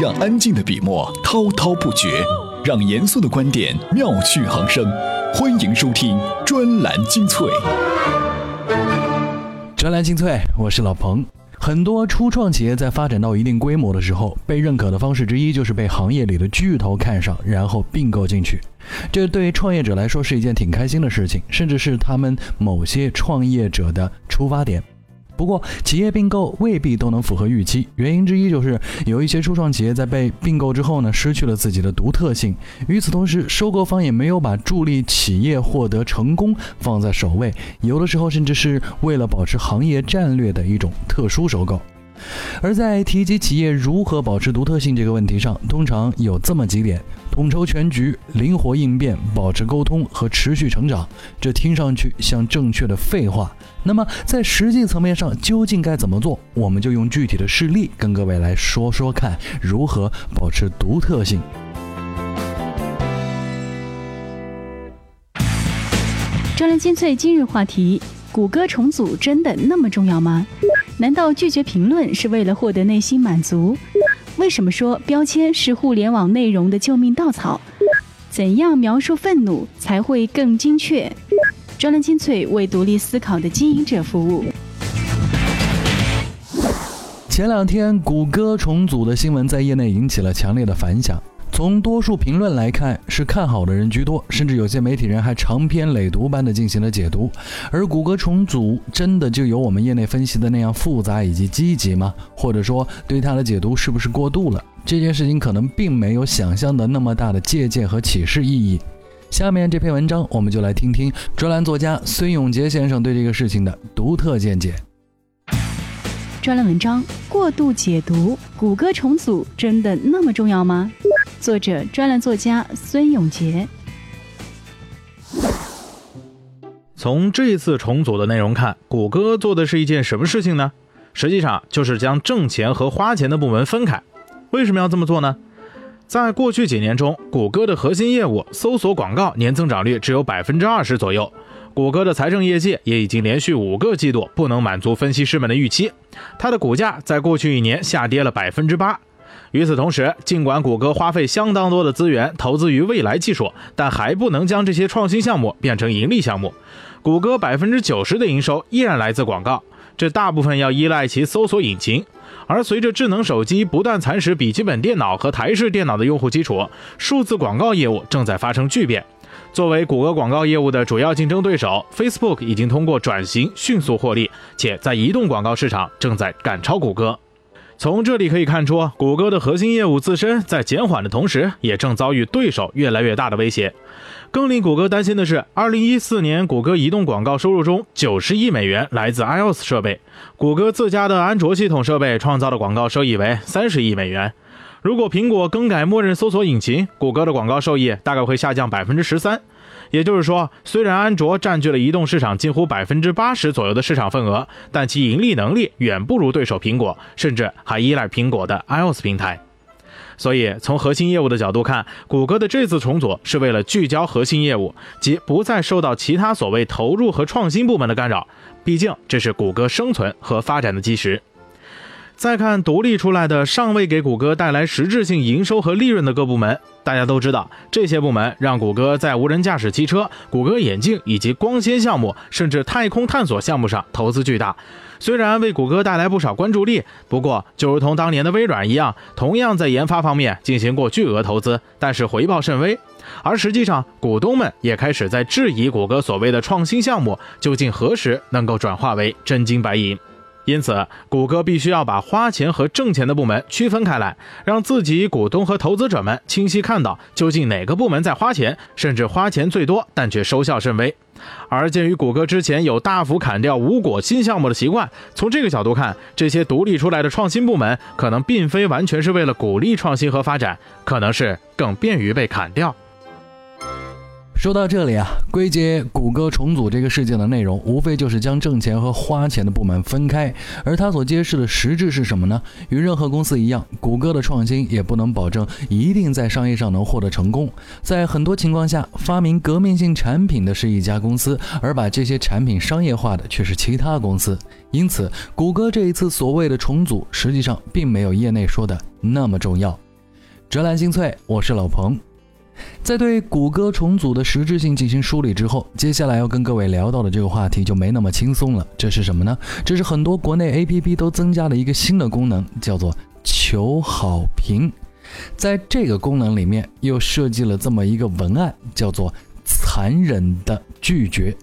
让安静的笔墨滔滔不绝，让严肃的观点妙趣横生。欢迎收听专栏精粹。专栏精粹，我是老彭。很多初创企业在发展到一定规模的时候，被认可的方式之一就是被行业里的巨头看上，然后并购进去。这对创业者来说是一件挺开心的事情，甚至是他们某些创业者的出发点。不过，企业并购未必都能符合预期，原因之一就是有一些初创企业在被并购之后呢，失去了自己的独特性。与此同时，收购方也没有把助力企业获得成功放在首位，有的时候甚至是为了保持行业战略的一种特殊收购。而在提及企业如何保持独特性这个问题上，通常有这么几点：统筹全局、灵活应变、保持沟通和持续成长。这听上去像正确的废话，那么在实际层面上究竟该怎么做？我们就用具体的事例跟各位来说说看，如何保持独特性。专栏精粹今日话题：谷歌重组真的那么重要吗？难道拒绝评论是为了获得内心满足？为什么说标签是互联网内容的救命稻草？怎样描述愤怒才会更精确？专栏精粹为独立思考的经营者服务。前两天，谷歌重组的新闻在业内引起了强烈的反响。从多数评论来看，是看好的人居多，甚至有些媒体人还长篇累牍般的进行了解读。而谷歌重组真的就有我们业内分析的那样复杂以及积极吗？或者说，对它的解读是不是过度了？这件事情可能并没有想象的那么大的借鉴和启示意义。下面这篇文章，我们就来听听专栏作家孙永杰先生对这个事情的独特见解。专栏文章：过度解读，谷歌重组真的那么重要吗？作者：专栏作家孙永杰。从这次重组的内容看，谷歌做的是一件什么事情呢？实际上就是将挣钱和花钱的部门分开。为什么要这么做呢？在过去几年中，谷歌的核心业务搜索广告年增长率只有百分之二十左右，谷歌的财政业绩也已经连续五个季度不能满足分析师们的预期，它的股价在过去一年下跌了百分之八。与此同时，尽管谷歌花费相当多的资源投资于未来技术，但还不能将这些创新项目变成盈利项目。谷歌百分之九十的营收依然来自广告，这大部分要依赖其搜索引擎。而随着智能手机不断蚕食笔记本电脑和台式电脑的用户基础，数字广告业务正在发生巨变。作为谷歌广告业务的主要竞争对手，Facebook 已经通过转型迅速获利，且在移动广告市场正在赶超谷歌。从这里可以看出，谷歌的核心业务自身在减缓的同时，也正遭遇对手越来越大的威胁。更令谷歌担心的是，2014年谷歌移动广告收入中90亿美元来自 iOS 设备，谷歌自家的安卓系统设备创造的广告收益为30亿美元。如果苹果更改默认搜索引擎，谷歌的广告收益大概会下降百分之十三。也就是说，虽然安卓占据了移动市场近乎百分之八十左右的市场份额，但其盈利能力远不如对手苹果，甚至还依赖苹果的 iOS 平台。所以，从核心业务的角度看，谷歌的这次重组是为了聚焦核心业务，即不再受到其他所谓投入和创新部门的干扰。毕竟，这是谷歌生存和发展的基石。再看独立出来的、尚未给谷歌带来实质性营收和利润的各部门，大家都知道，这些部门让谷歌在无人驾驶汽车、谷歌眼镜以及光纤项目，甚至太空探索项目上投资巨大。虽然为谷歌带来不少关注力，不过就如同当年的微软一样，同样在研发方面进行过巨额投资，但是回报甚微。而实际上，股东们也开始在质疑谷歌所谓的创新项目究竟何时能够转化为真金白银。因此，谷歌必须要把花钱和挣钱的部门区分开来，让自己股东和投资者们清晰看到究竟哪个部门在花钱，甚至花钱最多，但却收效甚微。而鉴于谷歌之前有大幅砍掉无果新项目的习惯，从这个角度看，这些独立出来的创新部门可能并非完全是为了鼓励创新和发展，可能是更便于被砍掉。说到这里啊，归结谷歌重组这个事件的内容，无非就是将挣钱和花钱的部门分开。而它所揭示的实质是什么呢？与任何公司一样，谷歌的创新也不能保证一定在商业上能获得成功。在很多情况下，发明革命性产品的是一家公司，而把这些产品商业化的却是其他公司。因此，谷歌这一次所谓的重组，实际上并没有业内说的那么重要。哲兰精粹，我是老彭。在对谷歌重组的实质性进行梳理之后，接下来要跟各位聊到的这个话题就没那么轻松了。这是什么呢？这是很多国内 APP 都增加了一个新的功能，叫做求好评。在这个功能里面，又设计了这么一个文案，叫做“残忍的拒绝”。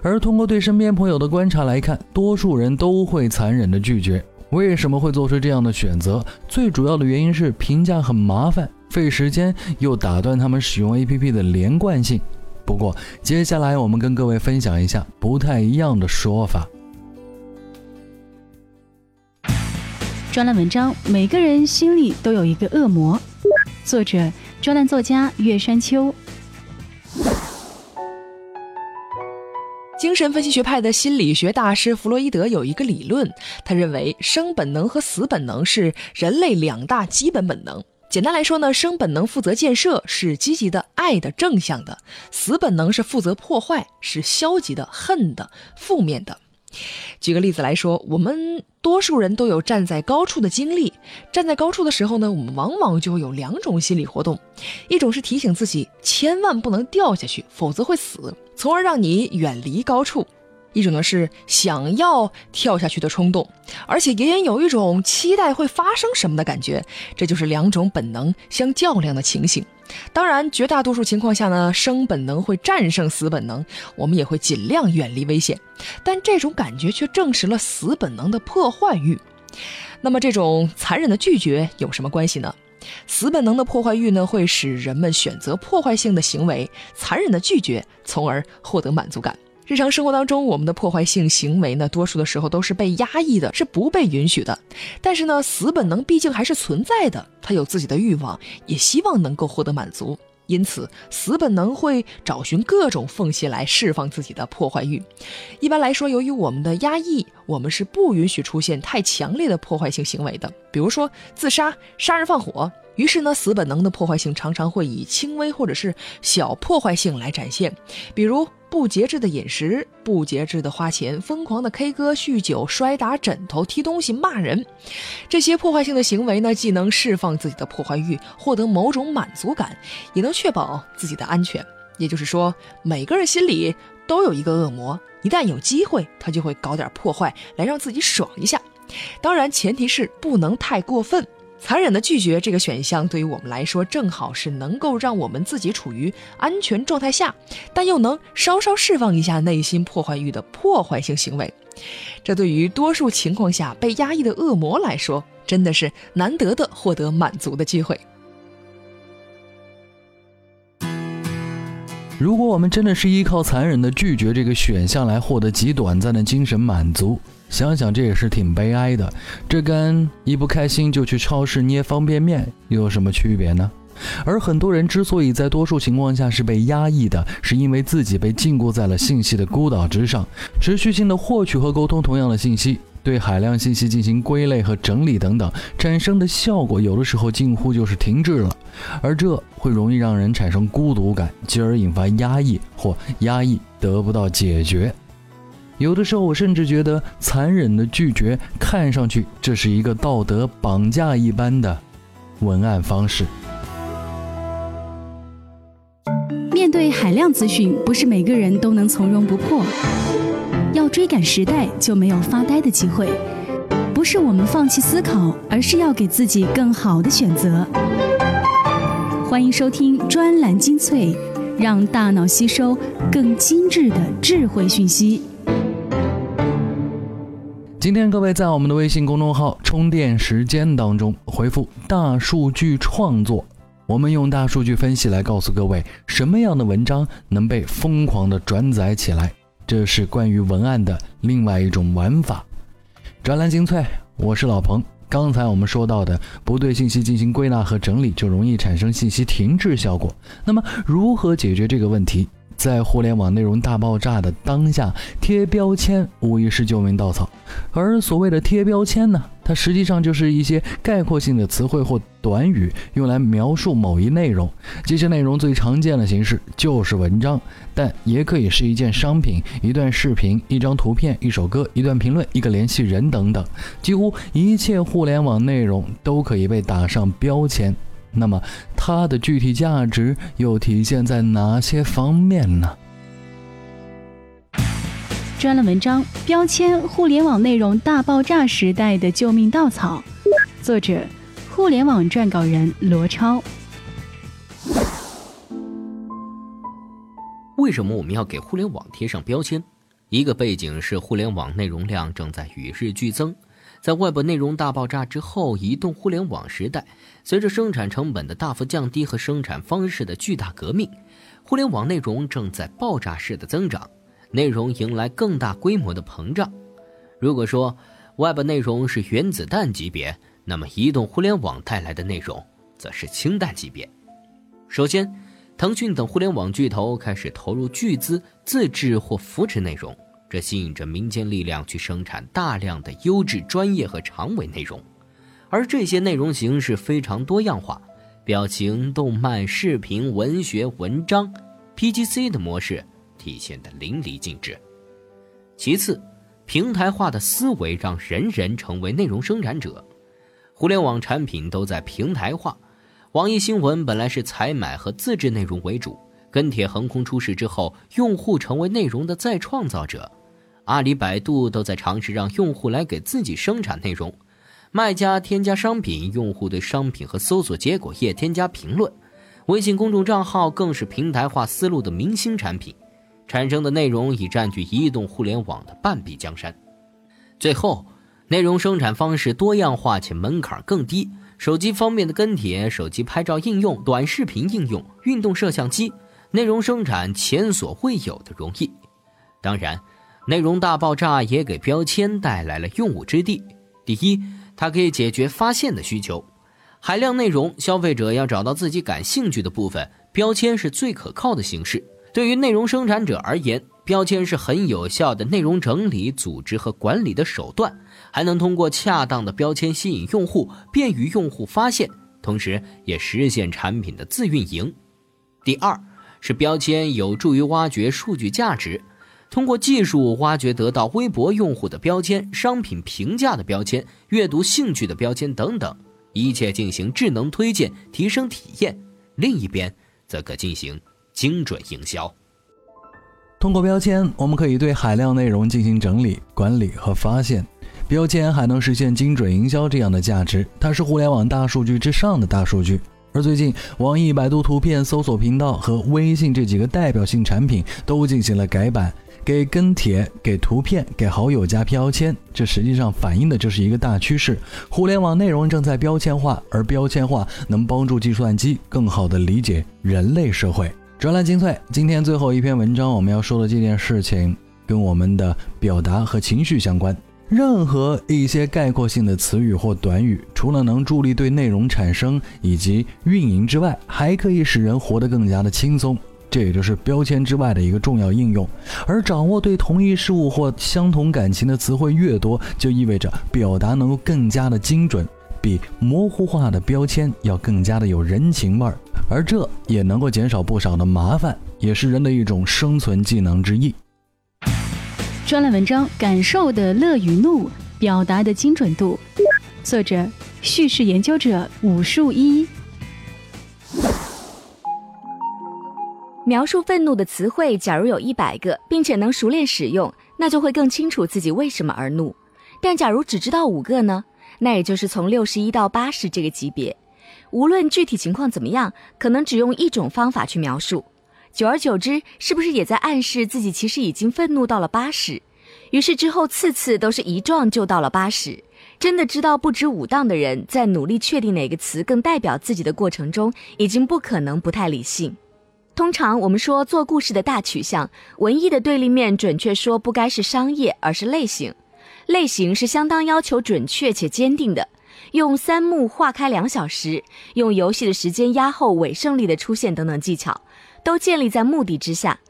而通过对身边朋友的观察来看，多数人都会残忍的拒绝。为什么会做出这样的选择？最主要的原因是评价很麻烦。费时间又打断他们使用 APP 的连贯性。不过，接下来我们跟各位分享一下不太一样的说法。专栏文章：每个人心里都有一个恶魔。作者：专栏作家岳山秋。精神分析学派的心理学大师弗洛伊德有一个理论，他认为生本能和死本能是人类两大基本本能。简单来说呢，生本能负责建设，是积极的、爱的、正向的；死本能是负责破坏，是消极的、恨的、负面的。举个例子来说，我们多数人都有站在高处的经历。站在高处的时候呢，我们往往就会有两种心理活动：一种是提醒自己千万不能掉下去，否则会死，从而让你远离高处。一种呢是想要跳下去的冲动，而且隐隐有一种期待会发生什么的感觉，这就是两种本能相较量的情形。当然，绝大多数情况下呢，生本能会战胜死本能，我们也会尽量远离危险。但这种感觉却证实了死本能的破坏欲。那么，这种残忍的拒绝有什么关系呢？死本能的破坏欲呢，会使人们选择破坏性的行为，残忍的拒绝，从而获得满足感。日常生活当中，我们的破坏性行为呢，多数的时候都是被压抑的，是不被允许的。但是呢，死本能毕竟还是存在的，它有自己的欲望，也希望能够获得满足。因此，死本能会找寻各种缝隙来释放自己的破坏欲。一般来说，由于我们的压抑，我们是不允许出现太强烈的破坏性行为的，比如说自杀、杀人放火。于是呢，死本能的破坏性常常会以轻微或者是小破坏性来展现，比如。不节制的饮食，不节制的花钱，疯狂的 K 歌、酗酒、摔打枕头、踢东西、骂人，这些破坏性的行为呢，既能释放自己的破坏欲，获得某种满足感，也能确保自己的安全。也就是说，每个人心里都有一个恶魔，一旦有机会，他就会搞点破坏来让自己爽一下。当然，前提是不能太过分。残忍的拒绝这个选项对于我们来说，正好是能够让我们自己处于安全状态下，但又能稍稍释放一下内心破坏欲的破坏性行为。这对于多数情况下被压抑的恶魔来说，真的是难得的获得满足的机会。如果我们真的是依靠残忍的拒绝这个选项来获得极短暂的精神满足，想想这也是挺悲哀的。这跟一不开心就去超市捏方便面又有什么区别呢？而很多人之所以在多数情况下是被压抑的，是因为自己被禁锢在了信息的孤岛之上，持续性的获取和沟通同样的信息。对海量信息进行归类和整理等等，产生的效果有的时候近乎就是停滞了，而这会容易让人产生孤独感，进而引发压抑或压抑得不到解决。有的时候，我甚至觉得残忍的拒绝看上去这是一个道德绑架一般的文案方式。面对海量资讯，不是每个人都能从容不迫。要追赶时代，就没有发呆的机会。不是我们放弃思考，而是要给自己更好的选择。欢迎收听专栏精粹，让大脑吸收更精致的智慧讯息。今天各位在我们的微信公众号“充电时间”当中回复“大数据创作”，我们用大数据分析来告诉各位什么样的文章能被疯狂的转载起来。这是关于文案的另外一种玩法。专栏精粹，我是老彭。刚才我们说到的，不对信息进行归纳和整理，就容易产生信息停滞效果。那么，如何解决这个问题？在互联网内容大爆炸的当下，贴标签无疑是救命稻草。而所谓的贴标签呢，它实际上就是一些概括性的词汇或短语，用来描述某一内容。这些内容最常见的形式就是文章，但也可以是一件商品、一段视频、一张图片、一首歌、一段评论、一个联系人等等。几乎一切互联网内容都可以被打上标签。那么它的具体价值又体现在哪些方面呢？专栏文章《标签：互联网内容大爆炸时代的救命稻草》，作者：互联网撰稿人罗超。为什么我们要给互联网贴上标签？一个背景是互联网内容量正在与日俱增，在外部内容大爆炸之后，移动互联网时代，随着生产成本的大幅降低和生产方式的巨大革命，互联网内容正在爆炸式的增长，内容迎来更大规模的膨胀。如果说外部内容是原子弹级别，那么移动互联网带来的内容则是氢弹级别。首先，腾讯等互联网巨头开始投入巨资自制或扶持内容。这吸引着民间力量去生产大量的优质、专业和长尾内容，而这些内容形式非常多样化，表情、动漫、视频、文学、文章，PGC 的模式体现的淋漓尽致。其次，平台化的思维让人人成为内容生产者，互联网产品都在平台化。网易新闻本来是采买和自制内容为主，跟帖、横空出世之后，用户成为内容的再创造者。阿里、百度都在尝试让用户来给自己生产内容，卖家添加商品，用户对商品和搜索结果页添加评论。微信公众账号更是平台化思路的明星产品，产生的内容已占据移动互联网的半壁江山。最后，内容生产方式多样化且门槛更低，手机方面的跟帖、手机拍照应用、短视频应用、运动摄像机，内容生产前所未有的容易。当然。内容大爆炸也给标签带来了用武之地。第一，它可以解决发现的需求。海量内容，消费者要找到自己感兴趣的部分，标签是最可靠的形式。对于内容生产者而言，标签是很有效的内容整理、组织和管理的手段，还能通过恰当的标签吸引用户，便于用户发现，同时也实现产品的自运营。第二，是标签有助于挖掘数据价值。通过技术挖掘得到微博用户的标签、商品评价的标签、阅读兴趣的标签等等，一切进行智能推荐，提升体验。另一边则可进行精准营销。通过标签，我们可以对海量内容进行整理、管理和发现。标签还能实现精准营销这样的价值，它是互联网大数据之上的大数据。而最近，网易、百度图片搜索频道和微信这几个代表性产品都进行了改版。给跟帖、给图片、给好友加标签，这实际上反映的就是一个大趋势：互联网内容正在标签化，而标签化能帮助计算机更好地理解人类社会。专栏精粹，今天最后一篇文章我们要说的这件事情，跟我们的表达和情绪相关。任何一些概括性的词语或短语，除了能助力对内容产生以及运营之外，还可以使人活得更加的轻松。这也就是标签之外的一个重要应用，而掌握对同一事物或相同感情的词汇越多，就意味着表达能够更加的精准，比模糊化的标签要更加的有人情味儿，而这也能够减少不少的麻烦，也是人的一种生存技能之一。专栏文章：感受的乐与怒，表达的精准度，作者：叙事研究者武树一。描述愤怒的词汇，假如有一百个，并且能熟练使用，那就会更清楚自己为什么而怒。但假如只知道五个呢？那也就是从六十一到八十这个级别。无论具体情况怎么样，可能只用一种方法去描述，久而久之，是不是也在暗示自己其实已经愤怒到了八十？于是之后次次都是一撞就到了八十。真的知道不止武当的人，在努力确定哪个词更代表自己的过程中，已经不可能不太理性。通常我们说做故事的大取向，文艺的对立面，准确说不该是商业，而是类型。类型是相当要求准确且坚定的，用三幕划开两小时，用游戏的时间压后尾胜利的出现等等技巧，都建立在目的之下。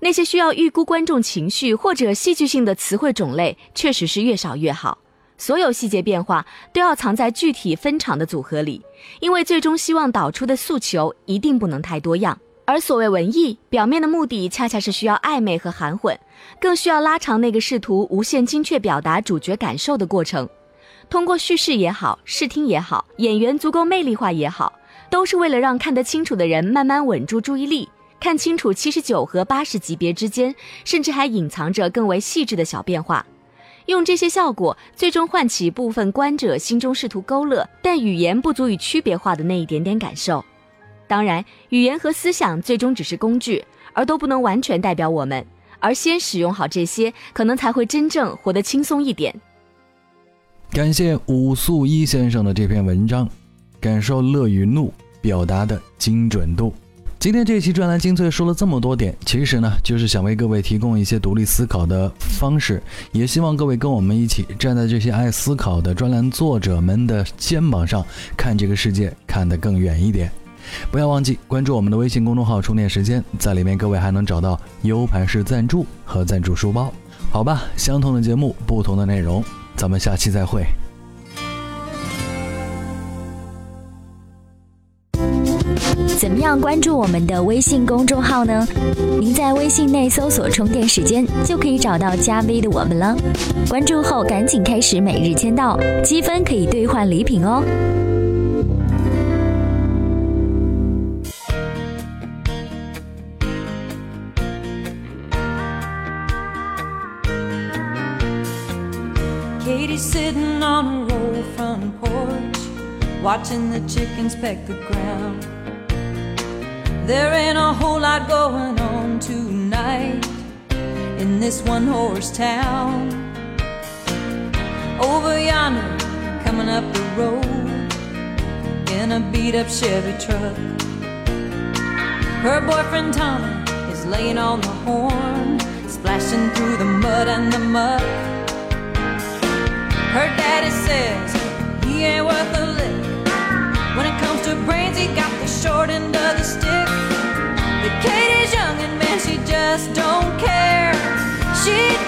那些需要预估观众情绪或者戏剧性的词汇种类，确实是越少越好。所有细节变化都要藏在具体分场的组合里，因为最终希望导出的诉求一定不能太多样。而所谓文艺，表面的目的恰恰是需要暧昧和含混，更需要拉长那个试图无限精确表达主角感受的过程。通过叙事也好，视听也好，演员足够魅力化也好，都是为了让看得清楚的人慢慢稳住注意力，看清楚七十九和八十级别之间，甚至还隐藏着更为细致的小变化。用这些效果，最终唤起部分观者心中试图勾勒但语言不足以区别化的那一点点感受。当然，语言和思想最终只是工具，而都不能完全代表我们。而先使用好这些，可能才会真正活得轻松一点。感谢武素一先生的这篇文章，感受乐与怒表达的精准度。今天这期专栏精粹说了这么多点，其实呢，就是想为各位提供一些独立思考的方式，也希望各位跟我们一起站在这些爱思考的专栏作者们的肩膀上，看这个世界看得更远一点。不要忘记关注我们的微信公众号“充电时间”，在里面各位还能找到 U 盘式赞助和赞助书包。好吧，相同的节目，不同的内容，咱们下期再会。怎么样关注我们的微信公众号呢？您在微信内搜索“充电时间”，就可以找到加 V 的我们了。关注后赶紧开始每日签到，积分可以兑换礼品哦。Front porch, watching the chickens peck the ground. There ain't a whole lot going on tonight in this one horse town. Over yonder, coming up the road in a beat up Chevy truck. Her boyfriend Tommy is laying on the horn, splashing through the mud and the muck. Her daddy says he ain't worth a lick. When it comes to brains, he got the short end of the stick. But Katie's young and man, she just don't care. She